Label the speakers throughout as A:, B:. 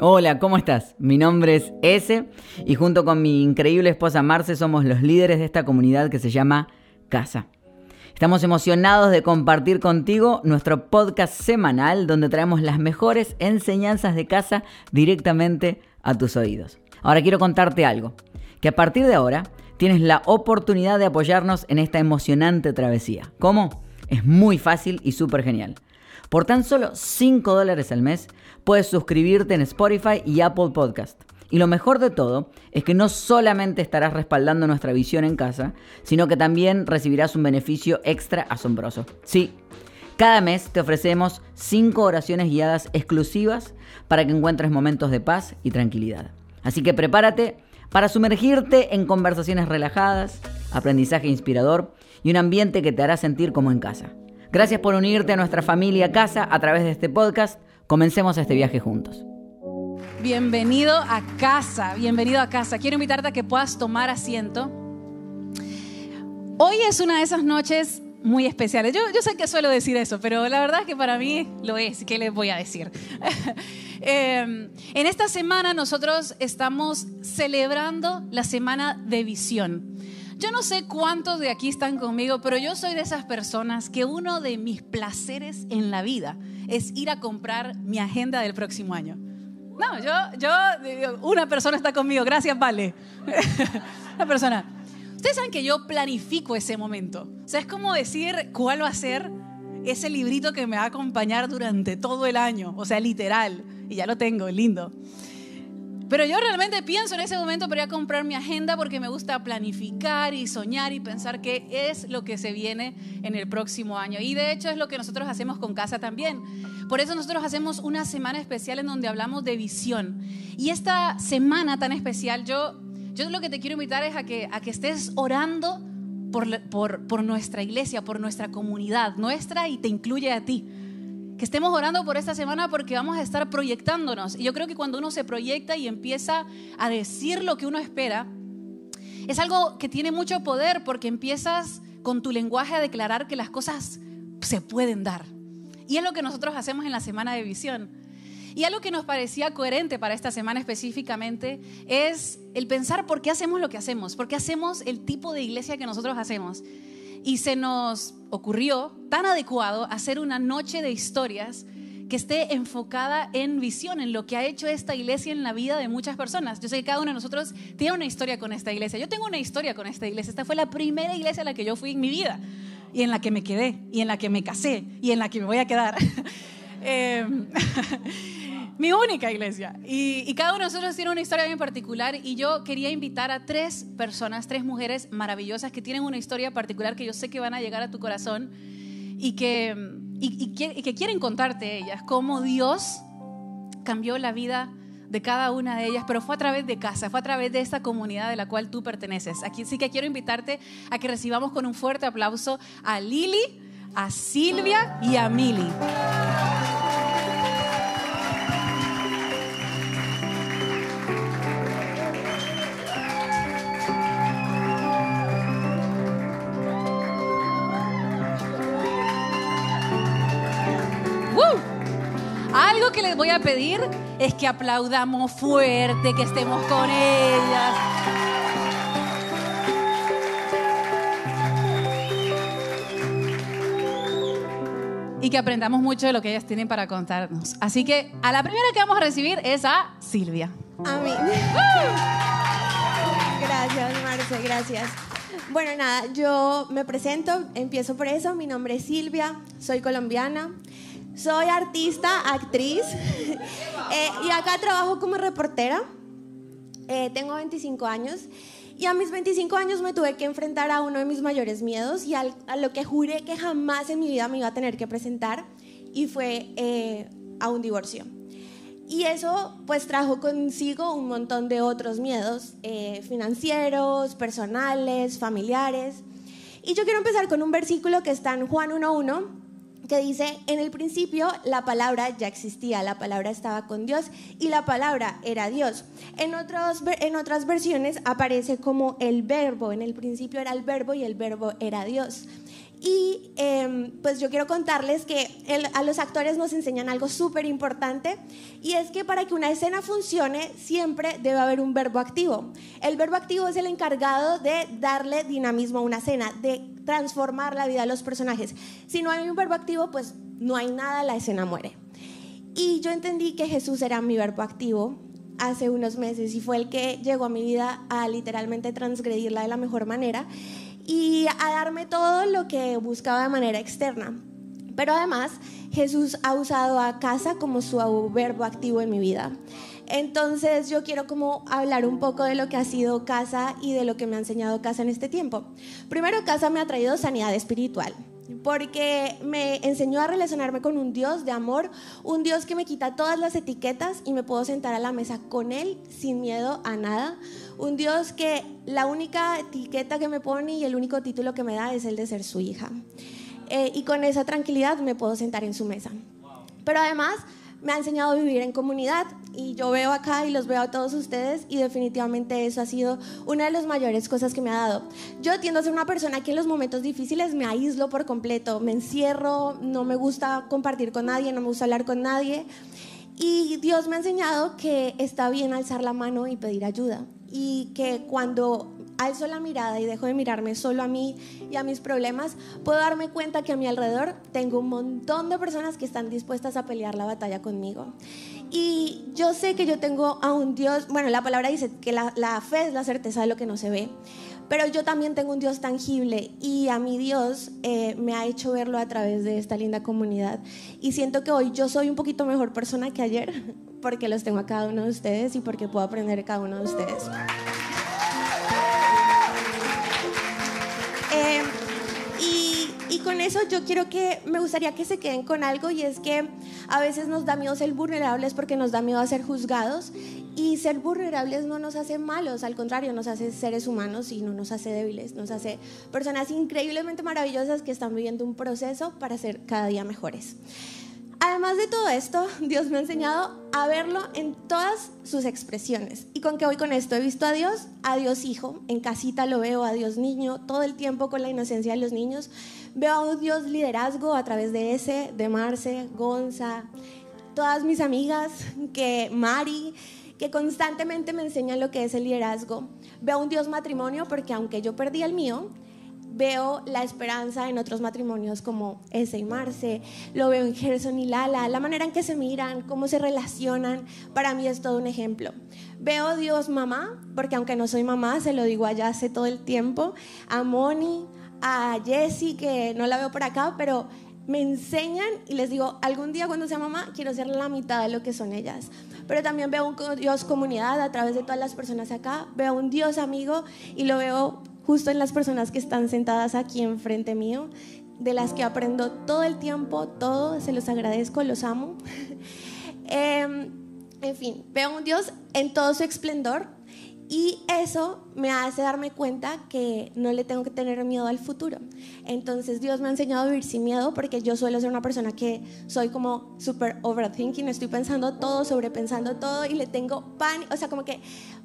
A: Hola, ¿cómo estás? Mi nombre es Ese y junto con mi increíble esposa Marce somos los líderes de esta comunidad que se llama Casa. Estamos emocionados de compartir contigo nuestro podcast semanal donde traemos las mejores enseñanzas de casa directamente a tus oídos. Ahora quiero contarte algo, que a partir de ahora tienes la oportunidad de apoyarnos en esta emocionante travesía. ¿Cómo? Es muy fácil y súper genial. Por tan solo 5 dólares al mes puedes suscribirte en Spotify y Apple Podcast. Y lo mejor de todo es que no solamente estarás respaldando nuestra visión en casa, sino que también recibirás un beneficio extra asombroso. Sí, cada mes te ofrecemos 5 oraciones guiadas exclusivas para que encuentres momentos de paz y tranquilidad. Así que prepárate para sumergirte en conversaciones relajadas, aprendizaje inspirador y un ambiente que te hará sentir como en casa. Gracias por unirte a nuestra familia casa a través de este podcast. Comencemos este viaje juntos.
B: Bienvenido a casa, bienvenido a casa. Quiero invitarte a que puedas tomar asiento. Hoy es una de esas noches muy especiales. Yo, sé que suelo decir eso, pero la verdad es que para mí lo es. ¿Qué les voy a decir? eh, en esta semana nosotros estamos celebrando la semana de visión. Yo no sé cuántos de aquí están conmigo, pero yo soy de esas personas que uno de mis placeres en la vida es ir a comprar mi agenda del próximo año. No, yo, yo, una persona está conmigo, gracias, vale. una persona. Ustedes saben que yo planifico ese momento. O sea, es como decir cuál va a ser ese librito que me va a acompañar durante todo el año. O sea, literal. Y ya lo tengo, lindo. Pero yo realmente pienso en ese momento para ir a comprar mi agenda porque me gusta planificar y soñar y pensar qué es lo que se viene en el próximo año. Y de hecho es lo que nosotros hacemos con casa también. Por eso nosotros hacemos una semana especial en donde hablamos de visión. Y esta semana tan especial, yo, yo lo que te quiero invitar es a que, a que estés orando por, por, por nuestra iglesia, por nuestra comunidad, nuestra y te incluye a ti que estemos orando por esta semana porque vamos a estar proyectándonos. Y yo creo que cuando uno se proyecta y empieza a decir lo que uno espera, es algo que tiene mucho poder porque empiezas con tu lenguaje a declarar que las cosas se pueden dar. Y es lo que nosotros hacemos en la semana de visión. Y algo que nos parecía coherente para esta semana específicamente es el pensar por qué hacemos lo que hacemos, por qué hacemos el tipo de iglesia que nosotros hacemos. Y se nos ocurrió tan adecuado hacer una noche de historias que esté enfocada en visión, en lo que ha hecho esta iglesia en la vida de muchas personas. Yo sé que cada uno de nosotros tiene una historia con esta iglesia. Yo tengo una historia con esta iglesia. Esta fue la primera iglesia a la que yo fui en mi vida y en la que me quedé y en la que me casé y en la que me voy a quedar. eh, mi única iglesia. Y, cada uno de nosotros tiene una historia bien particular y yo quería invitar a tres personas, tres mujeres maravillosas que tienen una historia particular que yo sé que van a llegar a tu corazón y que, y que quieren contarte ellas, cómo Dios cambió la vida de cada una de ellas, pero fue a través de casa, fue a través de esta comunidad de la cual tú perteneces. Aquí sí que quiero invitarte a que recibamos con un fuerte aplauso a Lili, a Silvia y a Mili. A pedir es que aplaudamos fuerte, que estemos con ellas. Y que aprendamos mucho de lo que ellas tienen para contarnos. Así que a la primera que vamos a recibir es a Silvia.
C: A mí. Gracias, Marce, gracias. Bueno, nada, yo me presento, empiezo por eso. Mi nombre es Silvia, soy colombiana. Soy artista, actriz eh, y acá trabajo como reportera. Eh, tengo 25 años y a mis 25 años me tuve que enfrentar a uno de mis mayores miedos y a lo que juré que jamás en mi vida me iba a tener que presentar y fue eh, a un divorcio. Y eso pues trajo consigo un montón de otros miedos financieros, personales, familiares. Y yo quiero empezar con un versículo que está en Juan 1.1 que dice, en el principio la palabra ya existía, la palabra estaba con Dios y la palabra era Dios. En, en otras versiones aparece como el verbo, en el principio era el verbo y el verbo era Dios. Y em, pues yo quiero contarles que a los actores nos enseñan algo súper importante y es que para que una escena funcione siempre debe haber un verbo activo. El verbo activo es el encargado de darle dinamismo a una escena, de transformar la vida de los personajes. Si no hay un verbo activo, pues no hay nada, la escena muere. Y yo entendí que Jesús era mi verbo activo hace unos meses y fue el que llegó a mi vida a literalmente transgredirla de la mejor manera y a darme todo lo que buscaba de manera externa. Pero además, Jesús ha usado a casa como su verbo activo en mi vida. Entonces yo quiero como hablar un poco de lo que ha sido casa y de lo que me ha enseñado casa en este tiempo. Primero, casa me ha traído sanidad espiritual porque me enseñó a relacionarme con un Dios de amor, un Dios que me quita todas las etiquetas y me puedo sentar a la mesa con Él sin miedo a nada, un Dios que la única etiqueta que me pone y el único título que me da es el de ser su hija. Eh, y con esa tranquilidad me puedo sentar en su mesa. Pero además me ha enseñado a vivir en comunidad y yo veo acá y los veo a todos ustedes y definitivamente eso ha sido una de las mayores cosas que me ha dado. Yo tiendo a ser una persona que en los momentos difíciles me aíslo por completo, me encierro, no me gusta compartir con nadie, no me gusta hablar con nadie y Dios me ha enseñado que está bien alzar la mano y pedir ayuda y que cuando alzo la mirada y dejo de mirarme solo a mí y a mis problemas, puedo darme cuenta que a mi alrededor tengo un montón de personas que están dispuestas a pelear la batalla conmigo. Y yo sé que yo tengo a un Dios, bueno, la palabra dice que la, fe es la certeza de lo que no se ve, pero yo también tengo un Dios tangible y a mi Dios eh, me ha hecho verlo a través de esta linda comunidad. Y siento que hoy yo soy un poquito mejor persona que ayer porque los tengo a cada uno de ustedes y porque puedo aprender de cada uno de ustedes. Con eso yo quiero que, me gustaría que se queden con algo y es que a veces nos da miedo ser vulnerables porque nos da miedo a ser juzgados y ser vulnerables no nos hace malos, al contrario, nos hace seres humanos y no nos hace débiles, nos hace personas increíblemente maravillosas que están viviendo un proceso para ser cada día mejores. Además de todo esto, Dios me ha enseñado a verlo en todas sus expresiones. ¿Y con qué voy con esto? He visto a Dios, a Dios Hijo, en casita lo veo, a Dios Niño, todo el tiempo con la inocencia de los niños. Veo a Dios liderazgo a través de ese, de Marce, Gonza, todas mis amigas, que Mari, que constantemente me enseñan lo que es el liderazgo. Veo a un Dios matrimonio porque aunque yo perdí el mío, veo la esperanza en otros matrimonios como ese y Marce, lo veo en Gerson y Lala, la manera en que se miran, cómo se relacionan, para mí es todo un ejemplo. Veo a Dios mamá, porque aunque no soy mamá, se lo digo allá hace todo el tiempo, a Moni, a Jessie, que no la veo por acá, pero me enseñan y les digo, algún día cuando sea mamá quiero ser la mitad de lo que son ellas. Pero también veo un Dios comunidad a través de todas las personas acá, veo un Dios amigo y lo veo justo en las personas que están sentadas aquí enfrente mío, de las que aprendo todo el tiempo, todo, se los agradezco, los amo. Em, en fin, veo un Dios en todo su esplendor y eso me hace darme cuenta que no le tengo que tener miedo al futuro. Entonces Dios me ha enseñado a vivir sin miedo porque yo suelo ser una persona que soy como super overthinking, estoy pensando todo, sobrepensando todo y le tengo pánico, o sea, como que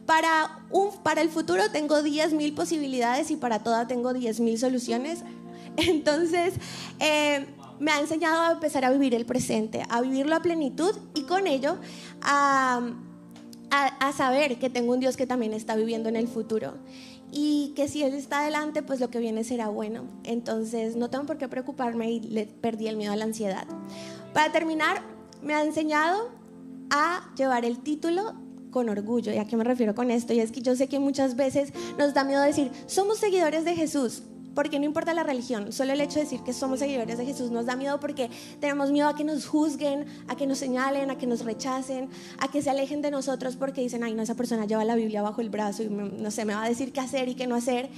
C: para, un, para el futuro tengo 10.000 posibilidades y para todas tengo 10.000 soluciones. Entonces, eh, me ha enseñado a empezar a vivir el presente, a vivirlo a plenitud y con ello a, a, saber que tengo un Dios que también está viviendo en el futuro y que si Él está adelante, pues lo que viene será bueno. Entonces, no tengo por qué preocuparme y le perdí el miedo a la ansiedad. Para terminar, me ha enseñado a llevar el título con orgullo. ¿Y a qué me refiero con esto? Y es que yo sé que muchas veces nos da miedo decir, somos seguidores de Jesús. Porque no importa la religión, solo el hecho de decir que somos seguidores de Jesús nos da miedo porque tenemos miedo a que nos juzguen, a que nos señalen, a que nos rechacen, a que se alejen de nosotros porque dicen, ay, no, esa persona lleva la Biblia bajo el brazo y no sé, me va a decir qué hacer y qué no hacer.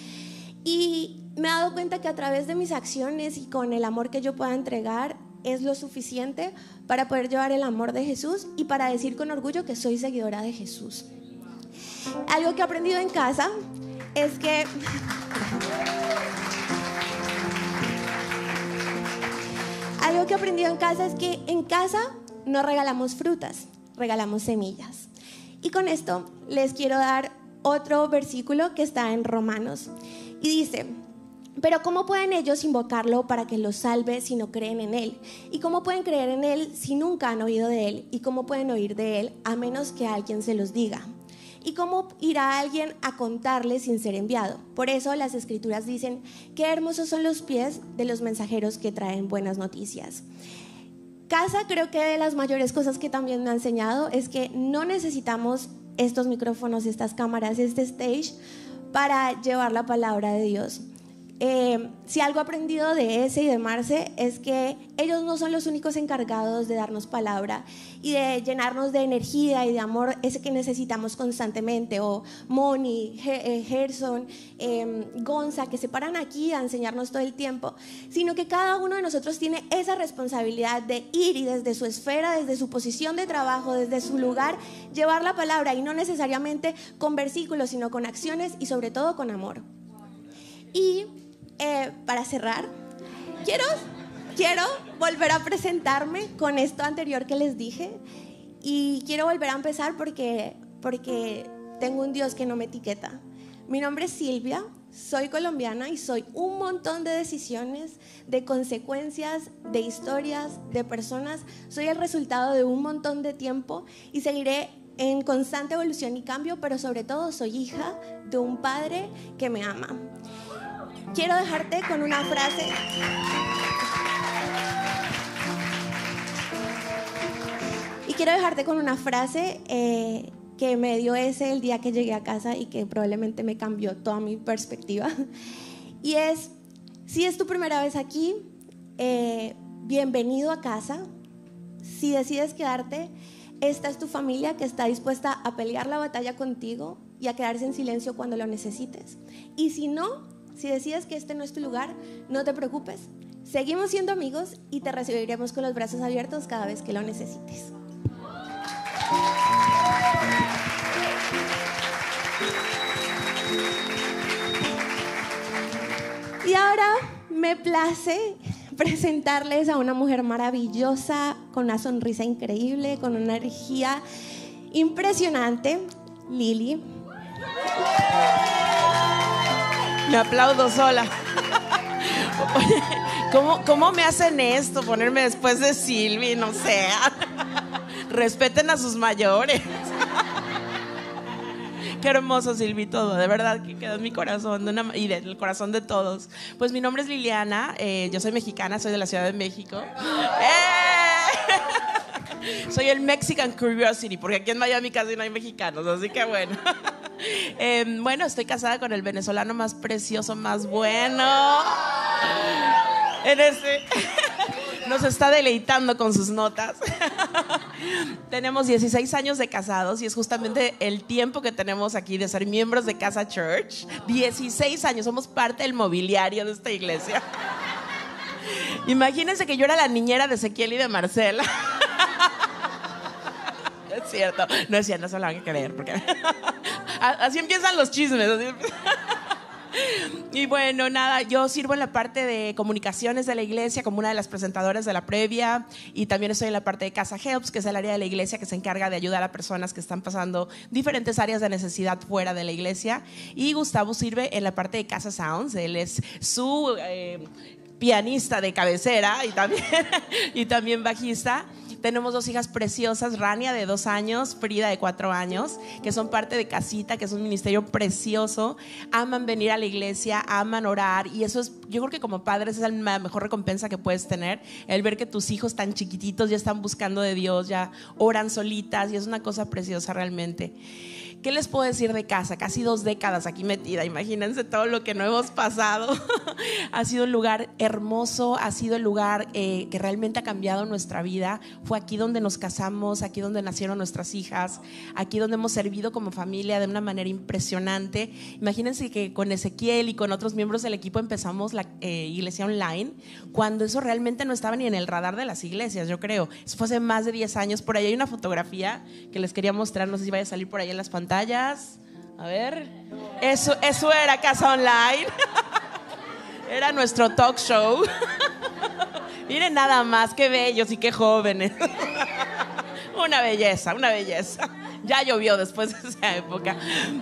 C: Y me he dado cuenta que a través de mis acciones y con el amor que yo pueda entregar, es lo suficiente para poder llevar el amor de Jesús y para decir con orgullo que soy seguidora de Jesús. Algo que he aprendido en casa es que... Algo que he en casa es que en casa no regalamos frutas, regalamos semillas. Y con esto les quiero dar otro versículo que está en Romanos. Y dice, Pero ¿cómo pueden ellos invocarlo para que los salve si no creen en Él? ¿Y cómo pueden creer en Él si nunca han oído de Él? ¿Y cómo pueden oír de Él a menos que alguien se los diga? ¿Y cómo irá alguien a contarles sin ser enviado? Por eso las escrituras dicen, qué hermosos son los pies de los mensajeros que traen buenas noticias. Casa creo que de las mayores cosas que también me ha enseñado es que no necesitamos estos micrófonos, estas cámaras, este stage para llevar la palabra de Dios. Eh, si algo aprendido de ese y de Marce es que ellos no son los únicos encargados de darnos palabra y de llenarnos de energía y de amor, ese que necesitamos constantemente, o Moni, eh, Gerson, eh, Gonza, que se paran aquí a enseñarnos todo el tiempo, sino que cada uno de nosotros tiene esa responsabilidad de ir y desde su esfera, desde su posición de trabajo, desde su lugar, llevar la palabra y no necesariamente con versículos, sino con acciones y sobre todo con amor. Y eh, para cerrar, quiero, quiero volver a presentarme con esto anterior que les dije y quiero volver a empezar porque, porque tengo un Dios que no me etiqueta. Mi nombre es Silvia, soy colombiana y soy un montón de decisiones, de consecuencias, de historias, de personas. Soy el resultado de un montón de tiempo y seguiré en constante evolución y cambio, pero sobre todo soy hija de un padre que me ama quiero dejarte con una frase. Y quiero dejarte con una frase eh, que me dio ese el día que llegué a casa y que probablemente me cambió toda mi perspectiva. Y es, si es tu primera vez aquí, eh, bienvenido a casa. Si decides quedarte, esta es tu familia que está dispuesta a pelear la batalla contigo y a quedarse en silencio cuando lo necesites. Y si no, si decides que este no es tu lugar, no te preocupes. Seguimos siendo amigos y te recibiremos con los brazos abiertos cada vez que lo necesites. Y ahora me place presentarles a una mujer maravillosa, con una sonrisa increíble, con una energía impresionante, Lili.
D: Me aplaudo sola. ¿cómo, ¿cómo, me hacen esto? Ponerme después de Silvi, no sé. Respeten a sus mayores. Qué hermoso, Silvi, todo. De verdad que quedó en mi corazón y del corazón de todos. Pues mi nombre es Liliana, eh, yo soy mexicana, soy de la Ciudad de México. ¡Eh! Soy el Mexican Curiosity, porque aquí en Miami casi no hay mexicanos, así que bueno. Em, bueno, estoy casada con el venezolano más precioso, más bueno. En ese nos está deleitando con sus notas. tenemos 16 años de casados y es justamente el tiempo que tenemos aquí de ser miembros de Casa Church. 16 años, somos parte del mobiliario de esta iglesia. Imagínense que yo era la niñera de Ezequiel y de Marcela. es cierto, no es cierto, no se lo van a creer porque Así empiezan los chismes. Y bueno, nada, yo sirvo en la parte de comunicaciones de la iglesia como una de las presentadoras de la previa y también estoy en la parte de Casa Helps, que es el área de la iglesia que se encarga de ayudar a personas que están pasando diferentes áreas de necesidad fuera de la iglesia. Y Gustavo sirve en la parte de Casa Sounds, él es su eh, pianista de cabecera y también, y también bajista. Tenemos dos hijas preciosas, Rania de dos años, Frida de cuatro años, que son parte de Casita, que es un ministerio precioso. Aman venir a la iglesia, aman orar y eso es, yo creo que como padres es la mejor recompensa que puedes tener, el ver que tus hijos tan chiquititos ya están buscando de Dios, ya oran solitas y es una cosa preciosa realmente. ¿Qué les puedo decir de casa? Casi dos décadas aquí metida, imagínense todo lo que no hemos pasado. ha sido un lugar hermoso, ha sido el lugar eh, que realmente ha cambiado nuestra vida. Fue aquí donde nos casamos, aquí donde nacieron nuestras hijas, aquí donde hemos servido como familia de una manera impresionante. Imagínense que con Ezequiel y con otros miembros del equipo empezamos la eh, iglesia online, cuando eso realmente no estaba ni en el radar de las iglesias, yo creo. Eso fue hace más de 10 años. Por ahí hay una fotografía que les quería mostrar, no sé si vaya a salir por ahí en las pantallas a ver. Eso, eso era Casa Online. Era nuestro talk show. Miren nada más, qué bellos y qué jóvenes. Una belleza, una belleza. Ya llovió después de esa época.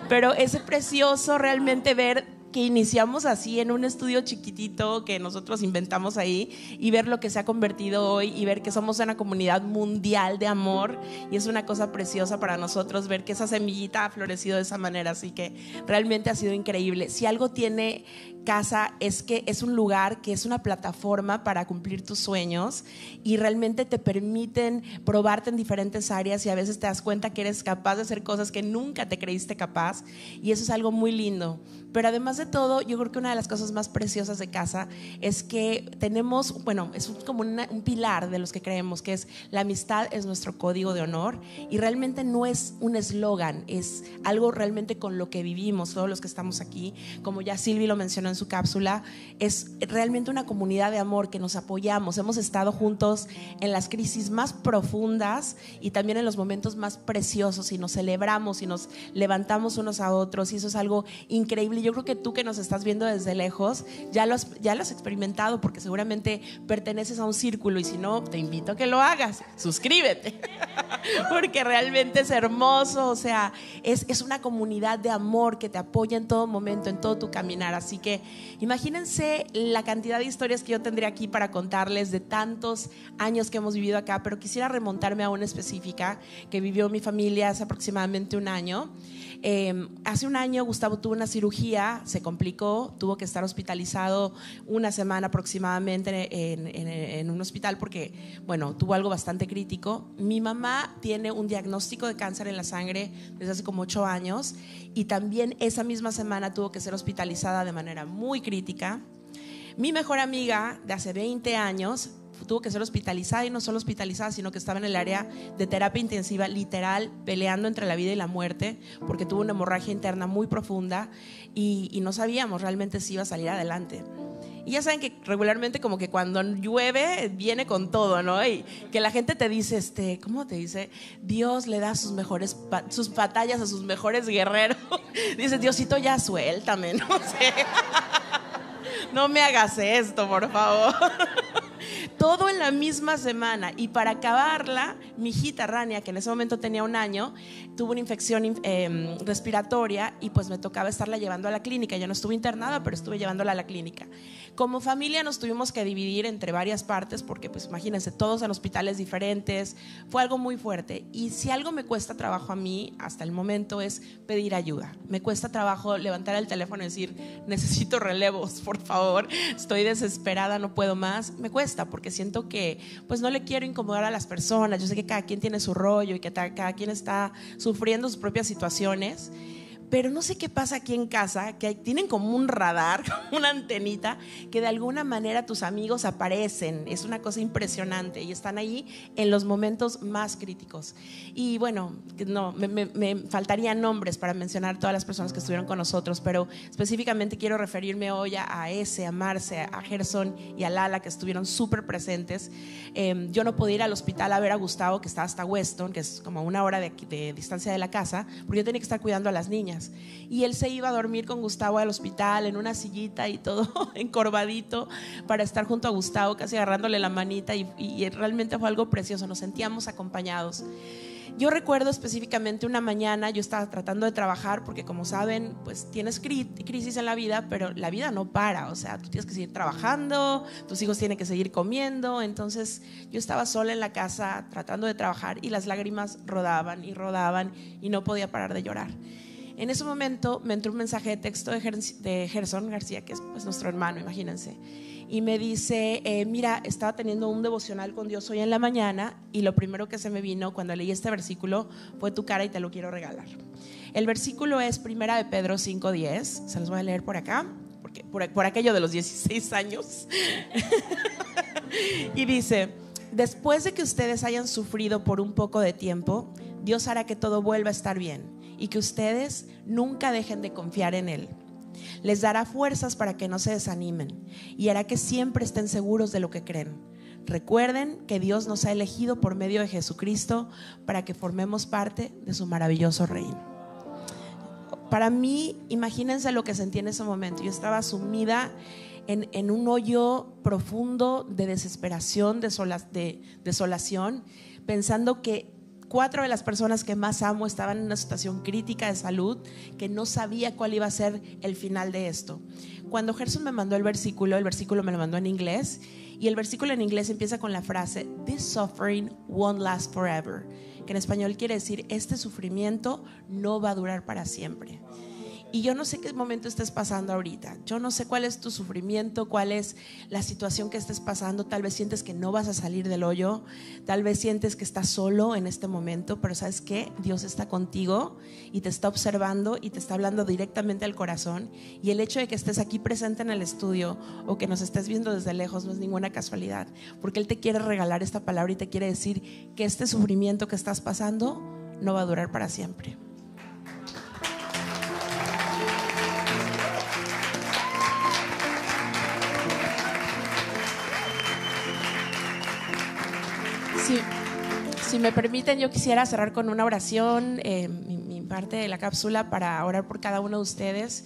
D: Pero es precioso realmente ver que iniciamos así en un estudio chiquitito que nosotros inventamos ahí y ver lo que se ha convertido hoy y ver que somos una comunidad mundial de amor y es una cosa preciosa para nosotros ver que esa semillita ha florecido de esa manera, así que realmente ha sido increíble. Si algo tiene casa es que es un lugar que es una plataforma para cumplir tus sueños y realmente te permiten probarte en diferentes áreas y a veces te das cuenta que eres capaz de hacer cosas que nunca te creíste capaz y eso es algo muy lindo. Pero además de todo, yo creo que una de las cosas más preciosas de casa es que tenemos, bueno, es como un pilar de los que creemos, que es la amistad es nuestro código de honor y realmente no es un eslogan, es algo realmente con lo que vivimos todos los que estamos aquí. Como ya Silvi lo mencionó en su cápsula, es realmente una comunidad de amor que nos apoyamos. Hemos estado juntos en las crisis más profundas y también en los momentos más preciosos y nos celebramos y nos levantamos unos a otros y eso es algo increíble. Yo creo que tú que nos estás viendo desde lejos ya lo has, ya lo has experimentado porque seguramente perteneces a un círculo y si no, te invito a que lo hagas. Suscríbete porque realmente es hermoso. O sea, es, es una comunidad de amor que te apoya en todo momento, en todo tu caminar. Así que imagínense la cantidad de historias que yo tendría aquí para contarles de tantos años que hemos vivido acá, pero quisiera remontarme a una específica que vivió mi familia hace aproximadamente un año. Em, hace un año Gustavo tuvo una cirugía, se complicó, tuvo que estar hospitalizado una semana aproximadamente en, en, un hospital porque, bueno, tuvo algo bastante crítico. Mi mamá tiene un diagnóstico de cáncer en la sangre desde hace como ocho años y también esa misma semana tuvo que ser hospitalizada de manera muy crítica. Mi mejor amiga de hace 20 años tuvo que ser hospitalizada y no solo hospitalizada, sino que estaba en el área de terapia intensiva, literal, peleando entre la vida y la muerte, porque tuvo una hemorragia interna muy profunda y, no sabíamos realmente si iba a salir adelante. Y ya saben que regularmente como que cuando llueve viene con todo, ¿no? Y que la gente te dice, este, ¿cómo te dice? Dios le da sus mejores, sus batallas a sus mejores guerreros. dice, Diosito, ya suéltame, no sé. no me hagas esto, por favor todo en la misma semana. Y para acabarla, mi hijita Rania, que en ese momento tenía un año, tuvo una infección em, respiratoria y pues me tocaba estarla llevando a la clínica. Ya no estuve internada, pero estuve llevándola a la clínica. Como familia nos tuvimos que dividir entre varias partes porque pues imagínense, todos en hospitales diferentes. Fue algo muy fuerte. Y si algo me cuesta trabajo a mí hasta el momento es pedir ayuda. Me cuesta trabajo levantar el teléfono y decir, necesito relevos, por favor. Estoy desesperada, no puedo más. Me cuesta porque siento que pues no le quiero incomodar a las personas. Yo sé que cada quien tiene su rollo y que cada quien está sufriendo sus propias situaciones. Pero no sé qué pasa aquí en casa, que tienen como un radar, una antenita, que de alguna manera tus amigos aparecen. Es una cosa impresionante y están ahí en los momentos más críticos. Y bueno, no, me, faltarían nombres para mencionar todas las personas que estuvieron con nosotros, pero específicamente quiero referirme hoy a, ese, a Marce, a Gerson y a Lala, que estuvieron súper presentes. Em, yo no podía ir al hospital a ver a Gustavo, que está hasta Weston, que es como una hora de, de distancia de la casa, porque yo tenía que estar cuidando a las niñas. Y él se iba a dormir con Gustavo al hospital en una sillita y todo encorvadito para estar junto a Gustavo, casi agarrándole la manita y, y realmente fue algo precioso, nos sentíamos acompañados. Yo recuerdo específicamente una mañana, yo estaba tratando de trabajar porque como saben, pues tienes crisis en la vida, pero la vida no para, o sea, tú tienes que seguir trabajando, tus hijos tienen que seguir comiendo, entonces yo estaba sola en la casa tratando de trabajar y las lágrimas rodaban y rodaban y no podía parar de llorar. En ese momento me entró un mensaje de texto de, Gerson García, que es pues, nuestro hermano, imagínense. Y me dice, eh, mira, estaba teniendo un devocional con Dios hoy en la mañana y lo primero que se me vino cuando leí este versículo fue tu cara y te lo quiero regalar. El versículo es primera de Pedro 5.10, se los voy a leer por acá, porque, por, por aquello de los 16 años. y dice, después de que ustedes hayan sufrido por un poco de tiempo, Dios hará que todo vuelva a estar bien y que ustedes nunca dejen de confiar en Él. Les dará fuerzas para que no se desanimen y hará que siempre estén seguros de lo que creen. Recuerden que Dios nos ha elegido por medio de Jesucristo para que formemos parte de su maravilloso reino. Para mí, imagínense lo que sentí en ese momento. Yo estaba sumida en, un hoyo profundo de desesperación, de, de desolación, pensando que cuatro de las personas que más amo estaban en una situación crítica de salud que no sabía cuál iba a ser el final de esto. Cuando Gerson me mandó el versículo, el versículo me lo mandó en inglés y el versículo en inglés empieza con la frase, This suffering won't last forever, que en español quiere decir, este sufrimiento no va a durar para siempre. Y yo no sé qué momento estés pasando ahorita. Yo no sé cuál es tu sufrimiento, cuál es la situación que estés pasando. Tal vez sientes que no vas a salir del hoyo. Tal vez sientes que estás solo en este momento. Pero sabes qué? Dios está contigo y te está observando y te está hablando directamente al corazón. Y el hecho de que estés aquí presente en el estudio o que nos estés viendo desde lejos no es ninguna casualidad. Porque Él te quiere regalar esta palabra y te quiere decir que este sufrimiento que estás pasando no va a durar para siempre. Si, me permiten, yo quisiera cerrar con una oración, eh, mi, parte de la cápsula, para orar por cada uno de ustedes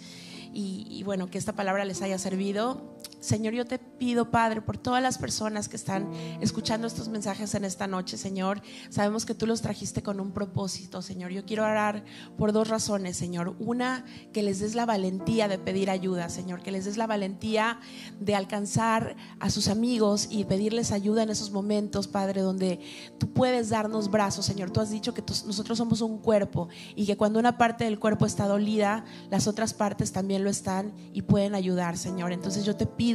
D: y, y bueno, que esta palabra les haya servido. Señor, yo te pido, Padre, por todas las personas que están escuchando estos mensajes en esta noche, Señor. Sabemos que tú los trajiste con un propósito, Señor. Yo quiero orar por dos razones, Señor. Una, que les des la valentía de pedir ayuda, Señor. Que les des la valentía de alcanzar a sus amigos y pedirles ayuda en esos momentos, Padre, donde tú puedes darnos brazos, Señor. Tú has dicho que nosotros somos un cuerpo y que cuando una parte del cuerpo está dolida, las otras partes también lo están y pueden ayudar, Señor. Entonces yo te pido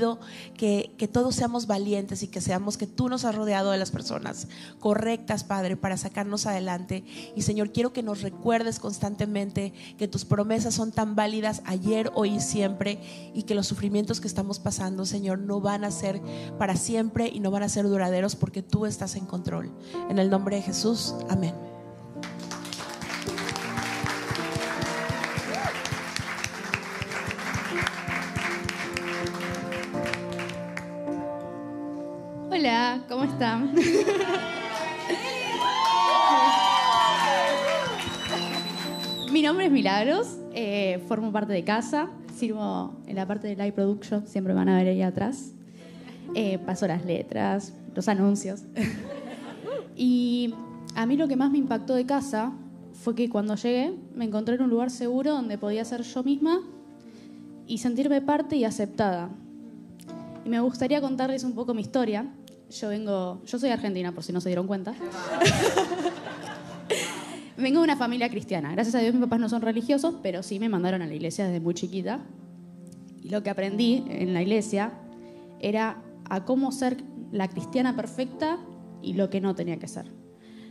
D: que, que todos seamos valientes y que seamos que tú nos has rodeado de las personas correctas, Padre, para sacarnos adelante. Y Señor, quiero que nos recuerdes constantemente que tus promesas son tan válidas ayer, hoy y siempre y que los sufrimientos que estamos pasando, Señor, no van a ser para siempre y no van a ser duraderos porque tú estás en control. En el nombre de Jesús, amén.
E: Hola, ¿cómo están? Mi nombre es Milagros, eh, formo parte de casa, sirvo en la parte de live production, siempre van a ver ahí atrás. Eh, paso las letras, los anuncios. y a mí lo que más me impactó de casa fue que cuando llegué me encontré en un lugar seguro donde podía ser yo misma y sentirme parte y aceptada. Y me gustaría contarles un poco mi historia, yo vengo, yo soy argentina, por si no se dieron cuenta. vengo de una familia cristiana. Gracias a Dios mis papás no son religiosos, pero sí me mandaron a la iglesia desde muy chiquita. Y lo que aprendí en la iglesia era a cómo ser la cristiana perfecta y lo que no tenía que ser.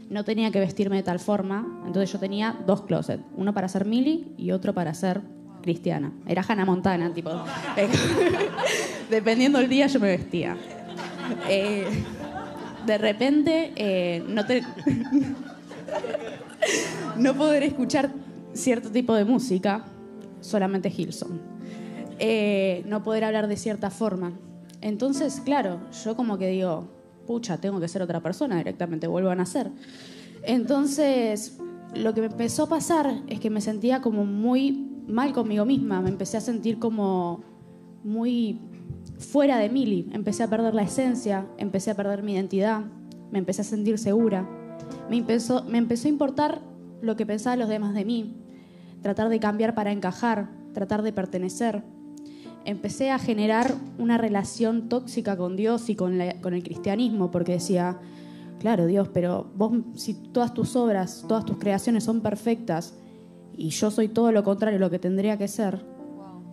E: No tenía que vestirme de tal forma, entonces yo tenía dos closets, uno para ser mili y otro para ser cristiana. Era Hannah Montana, tipo. Dependiendo del día yo me vestía. Eh, de repente eh, no poder escuchar cierto tipo de música, solamente Hilson. Eh, no poder hablar de cierta forma. Entonces, claro, yo como que digo, pucha, tengo que ser otra persona directamente, vuelvo a nacer. Entonces, lo que me empezó a pasar es que me sentía como muy mal conmigo misma, me empecé a sentir como muy fuera de Mili. Empecé a perder la esencia, empecé a perder mi identidad, me empecé a sentir segura. Me empezó, me empezó a importar lo que pensaban los demás de mí, tratar de cambiar para encajar, tratar de pertenecer. Empecé a generar una relación tóxica con Dios y con, el cristianismo, porque decía, claro, Dios, pero vos, si todas tus obras, todas tus creaciones son perfectas y yo soy todo lo contrario, lo que tendría que ser,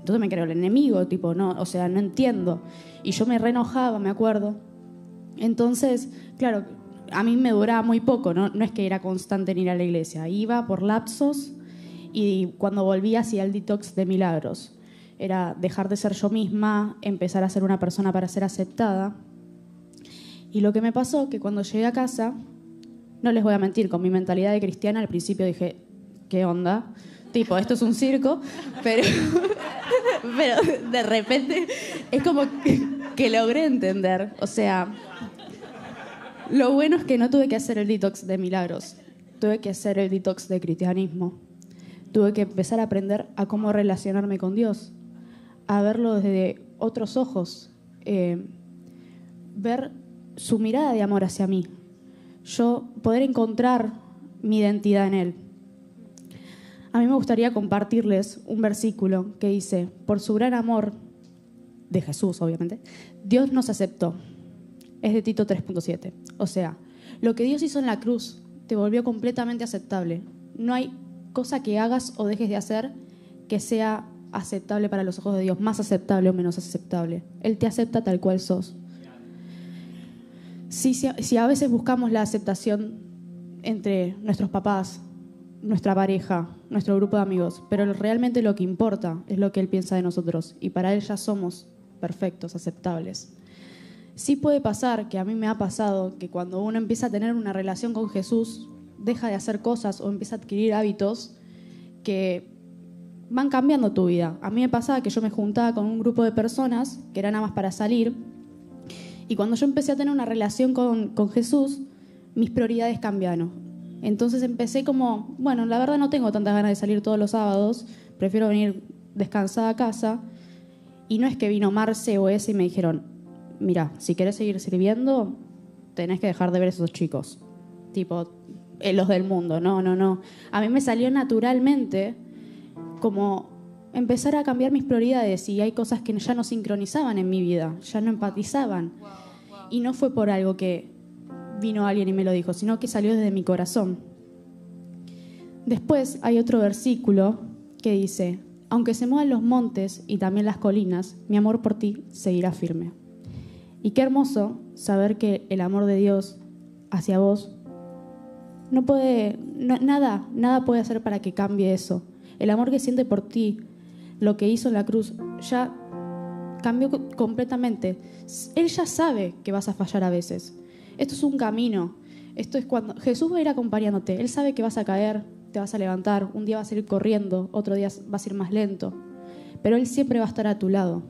E: entonces me creo el enemigo, tipo, no, o sea, no entiendo. Y yo me reenojaba, me acuerdo. Entonces, claro, a mí me duraba muy poco, ¿no? no es que era constante en ir a la iglesia, iba por lapsos y cuando volvía hacía el detox de milagros. Era dejar de ser yo misma, empezar a ser una persona para ser aceptada. Y lo que me pasó, que cuando llegué a casa, no les voy a mentir, con mi mentalidad de cristiana al principio dije, ¿qué onda? Tipo, esto es un circo, pero pero de repente es como que, logré entender. O sea, lo bueno es que no tuve que hacer el detox de milagros, tuve que hacer el detox de cristianismo. Tuve que empezar a aprender a cómo relacionarme con Dios, a verlo desde otros ojos, eh, ver su mirada de amor hacia mí. Yo poder encontrar mi identidad en Él. A mí me gustaría compartirles un versículo que dice, por su gran amor de Jesús, obviamente, Dios nos aceptó. Es de Tito 3.7. O sea, lo que Dios hizo en la cruz te volvió completamente aceptable. No hay cosa que hagas o dejes de hacer que sea aceptable para los ojos de Dios, más aceptable o menos aceptable. Él te acepta tal cual sos. Si, si, si a veces buscamos la aceptación entre nuestros papás, nuestra pareja, nuestro grupo de amigos, pero realmente lo que importa es lo que Él piensa de nosotros y para Él ya somos perfectos, aceptables. Sí puede pasar, que a mí me ha pasado, que cuando uno empieza a tener una relación con Jesús, deja de hacer cosas o empieza a adquirir hábitos que van cambiando tu vida. A mí me pasaba que yo me juntaba con un grupo de personas que eran nada más para salir y cuando yo empecé a tener una relación con, con Jesús, mis prioridades cambiaron entonces empecé como, bueno, la verdad no tengo tantas ganas de salir todos los sábados, prefiero venir descansada a casa. Y no es que vino Marce o ese y me dijeron, mira, si querés seguir sirviendo, tenés que dejar de ver a esos chicos. Tipo, eh, los del mundo, no, no, no. A mí me salió naturalmente como empezar a cambiar mis prioridades y hay cosas que ya no sincronizaban en mi vida, ya no empatizaban. Y no fue por algo que vino alguien y me lo dijo, sino que salió desde mi corazón. Después hay otro versículo que dice, aunque se muevan los montes y también las colinas, mi amor por ti seguirá firme. Y qué hermoso saber que el amor de Dios hacia vos no puede, nada, nada puede hacer para que cambie eso. El amor que siente por ti, lo que hizo en la cruz, ya cambió completamente. Él ya sabe que vas a fallar a veces. Esto es un camino. Esto es cuando Jesús va a ir acompañándote. Él sabe que vas a caer, te vas a levantar, un día vas a ir corriendo, otro día vas a ir más lento. Pero Él siempre va a estar a tu lado.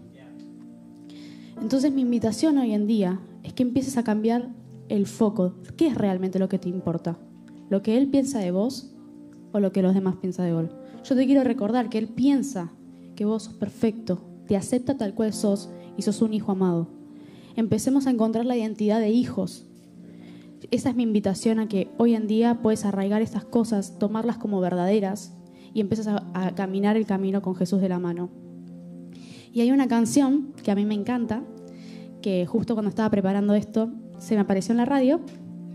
E: Entonces mi invitación hoy en día es que empieces a cambiar el foco. ¿Qué es realmente lo que te importa? ¿Lo que Él piensa de vos o lo que los demás piensan de vos? Yo te quiero recordar que Él piensa que vos sos perfecto, te acepta tal cual sos y sos un hijo amado. Empecemos a encontrar la identidad de hijos, esa es mi invitación a que hoy en día puedes arraigar estas cosas, tomarlas como verdaderas y empiezas a, caminar el camino con Jesús de la mano. Y hay una canción que a mí me encanta, que justo cuando estaba preparando esto se me apareció en la radio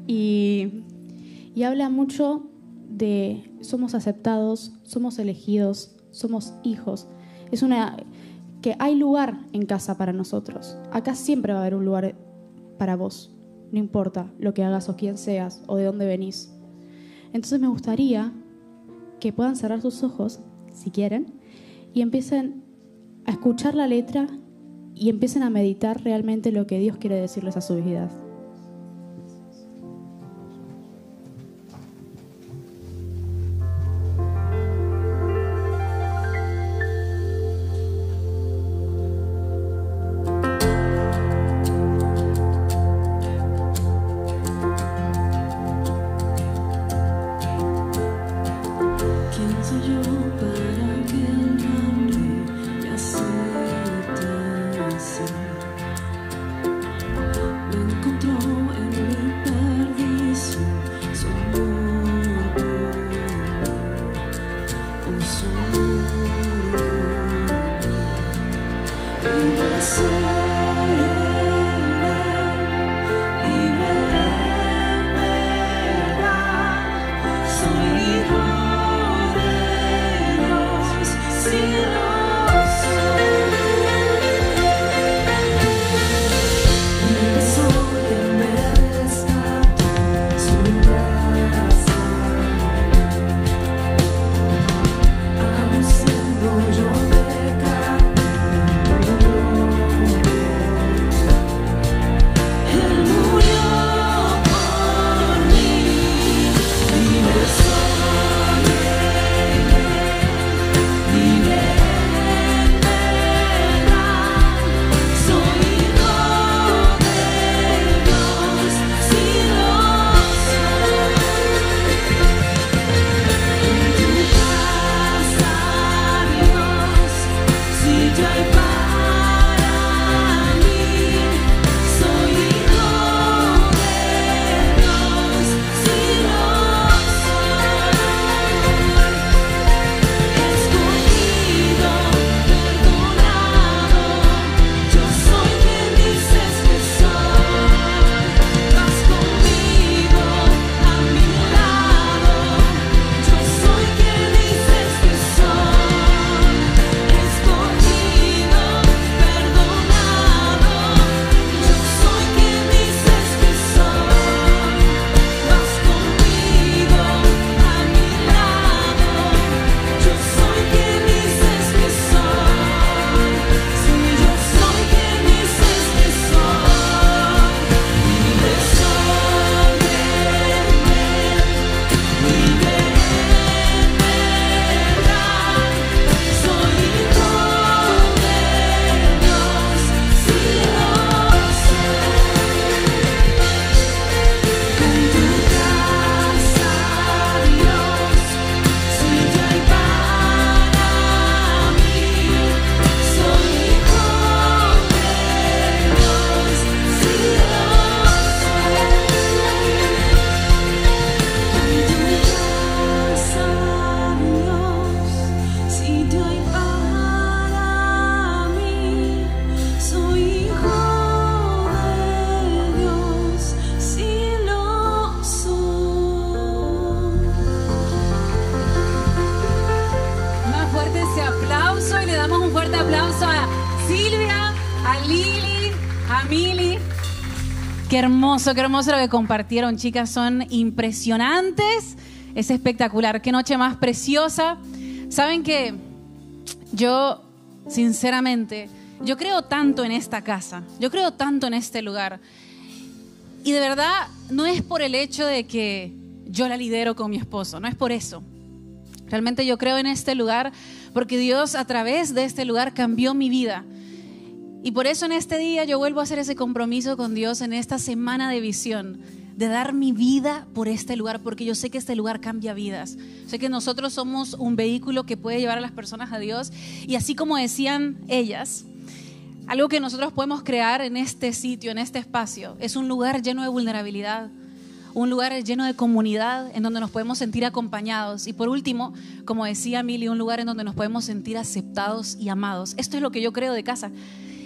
E: y, y habla mucho de somos aceptados, somos elegidos, somos hijos. Es una que hay lugar en casa para nosotros. Acá siempre va a haber un lugar para vos no importa lo que hagas o quién seas o de dónde venís. Entonces me gustaría que puedan cerrar sus ojos, si quieren, y empiecen a escuchar la letra y empiecen a meditar realmente lo que Dios quiere decirles a sus vidas.
B: Hermoso, qué hermoso lo que compartieron, chicas. Son impresionantes. Es espectacular. Qué noche más preciosa. Saben que yo, sinceramente, yo creo tanto en esta casa. Yo creo tanto en este lugar. Y de verdad, no es por el hecho de que yo la lidero con mi esposo, no es por eso. Realmente yo creo en este lugar porque Dios a través de este lugar cambió mi vida. Y por eso en este día yo vuelvo a hacer ese compromiso con Dios en esta semana de visión, de dar mi vida por este lugar, porque yo sé que este lugar cambia vidas. Sé que nosotros somos un vehículo que puede llevar a las personas a Dios. Y así como decían ellas, algo que nosotros podemos crear en este sitio, en este espacio, es un lugar lleno de vulnerabilidad, un lugar lleno de comunidad en donde nos podemos sentir acompañados. Y por último, como decía Mili, un lugar en donde nos podemos sentir aceptados y amados. Esto es lo que yo creo de casa.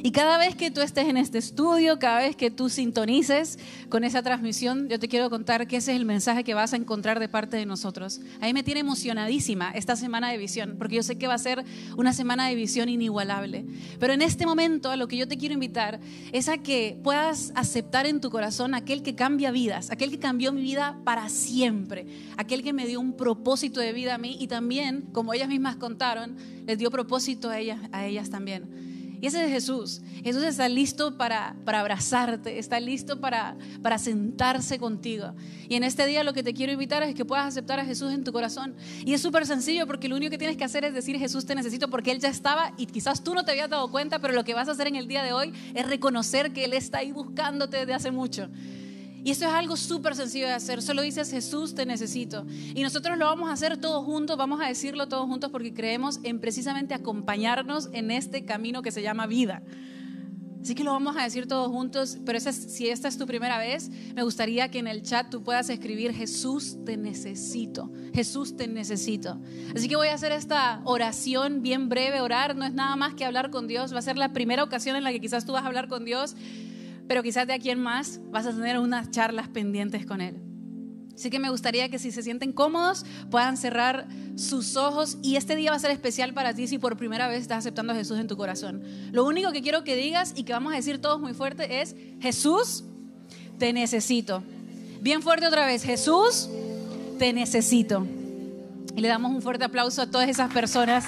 B: Y cada vez que tú estés en este estudio, cada vez que tú sintonices con esa transmisión, yo te quiero contar que ese es el mensaje que vas a encontrar de parte de nosotros. A mí me tiene emocionadísima esta semana de visión, porque yo sé que va a ser una semana de visión inigualable. Pero en este momento a lo que yo te quiero invitar es a que puedas aceptar en tu corazón aquel que cambia vidas, aquel que cambió mi vida para siempre, aquel que me dio un propósito de vida a mí y también, como ellas mismas contaron, les dio propósito a ellas, a ellas también. Y ese es Jesús. Jesús está listo para, para abrazarte, está listo para, para sentarse contigo. Y en este día lo que te quiero invitar es que puedas aceptar a Jesús en tu corazón. Y es súper sencillo porque lo único que tienes que hacer es decir Jesús te necesito porque Él ya estaba y quizás tú no te habías dado cuenta, pero lo que vas a hacer en el día de hoy es reconocer que Él está ahí buscándote desde hace mucho. Y eso es algo súper sencillo de hacer. Solo dices, Jesús, te necesito. Y nosotros lo vamos a hacer todos juntos, vamos a decirlo todos juntos porque creemos en precisamente acompañarnos en este camino que se llama vida. Así que lo vamos a decir todos juntos, pero si esta es tu primera vez, me gustaría que en el chat tú puedas escribir, Jesús, te necesito. Jesús, te necesito. Así que voy a hacer esta oración bien breve. Orar no es nada más que hablar con Dios. Va a ser la primera ocasión en la que quizás tú vas a hablar con Dios pero quizás de aquí en más vas a tener unas charlas pendientes con Él. Así que me gustaría que si se sienten cómodos puedan cerrar sus ojos y este día va a ser especial para ti si por primera vez estás aceptando a Jesús en tu corazón. Lo único que quiero que digas y que vamos a decir todos muy fuerte es, Jesús, te necesito. Bien fuerte otra vez, Jesús, te necesito. Y le damos un fuerte aplauso a todas esas personas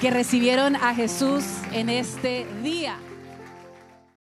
B: que recibieron a Jesús en este día.